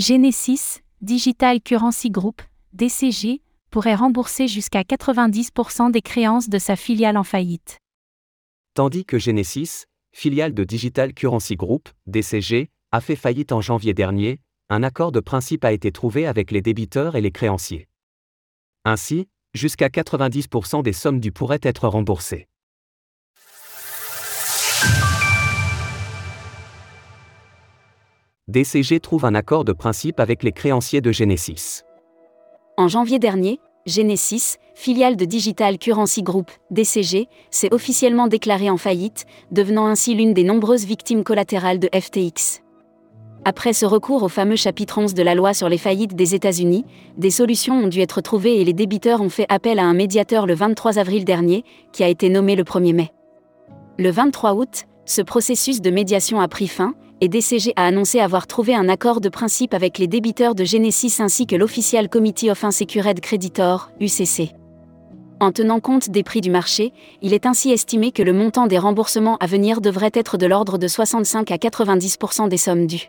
Genesis, Digital Currency Group, DCG, pourrait rembourser jusqu'à 90% des créances de sa filiale en faillite. Tandis que Genesis, filiale de Digital Currency Group, DCG, a fait faillite en janvier dernier, un accord de principe a été trouvé avec les débiteurs et les créanciers. Ainsi, jusqu'à 90% des sommes dues pourraient être remboursées. DCG trouve un accord de principe avec les créanciers de Genesis. En janvier dernier, Genesis, filiale de Digital Currency Group, DCG, s'est officiellement déclarée en faillite, devenant ainsi l'une des nombreuses victimes collatérales de FTX. Après ce recours au fameux chapitre 11 de la loi sur les faillites des États-Unis, des solutions ont dû être trouvées et les débiteurs ont fait appel à un médiateur le 23 avril dernier, qui a été nommé le 1er mai. Le 23 août, ce processus de médiation a pris fin, et DCG a annoncé avoir trouvé un accord de principe avec les débiteurs de Genesis ainsi que l'Official Committee of Unsecured Creditor, UCC. En tenant compte des prix du marché, il est ainsi estimé que le montant des remboursements à venir devrait être de l'ordre de 65 à 90% des sommes dues.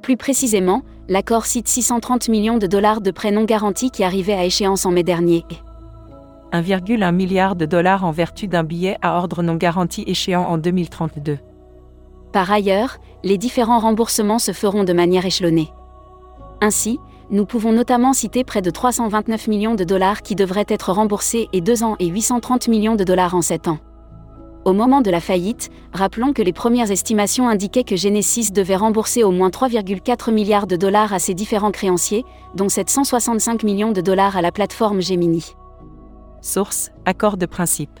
Plus précisément, l'accord cite 630 millions de dollars de prêts non garantis qui arrivaient à échéance en mai dernier. 1,1 milliard de dollars en vertu d'un billet à ordre non garanti échéant en 2032. Par ailleurs, les différents remboursements se feront de manière échelonnée. Ainsi, nous pouvons notamment citer près de 329 millions de dollars qui devraient être remboursés et 2 ans et 830 millions de dollars en 7 ans. Au moment de la faillite, rappelons que les premières estimations indiquaient que Genesis devait rembourser au moins 3,4 milliards de dollars à ses différents créanciers, dont 765 millions de dollars à la plateforme Gemini. Source Accord de principe.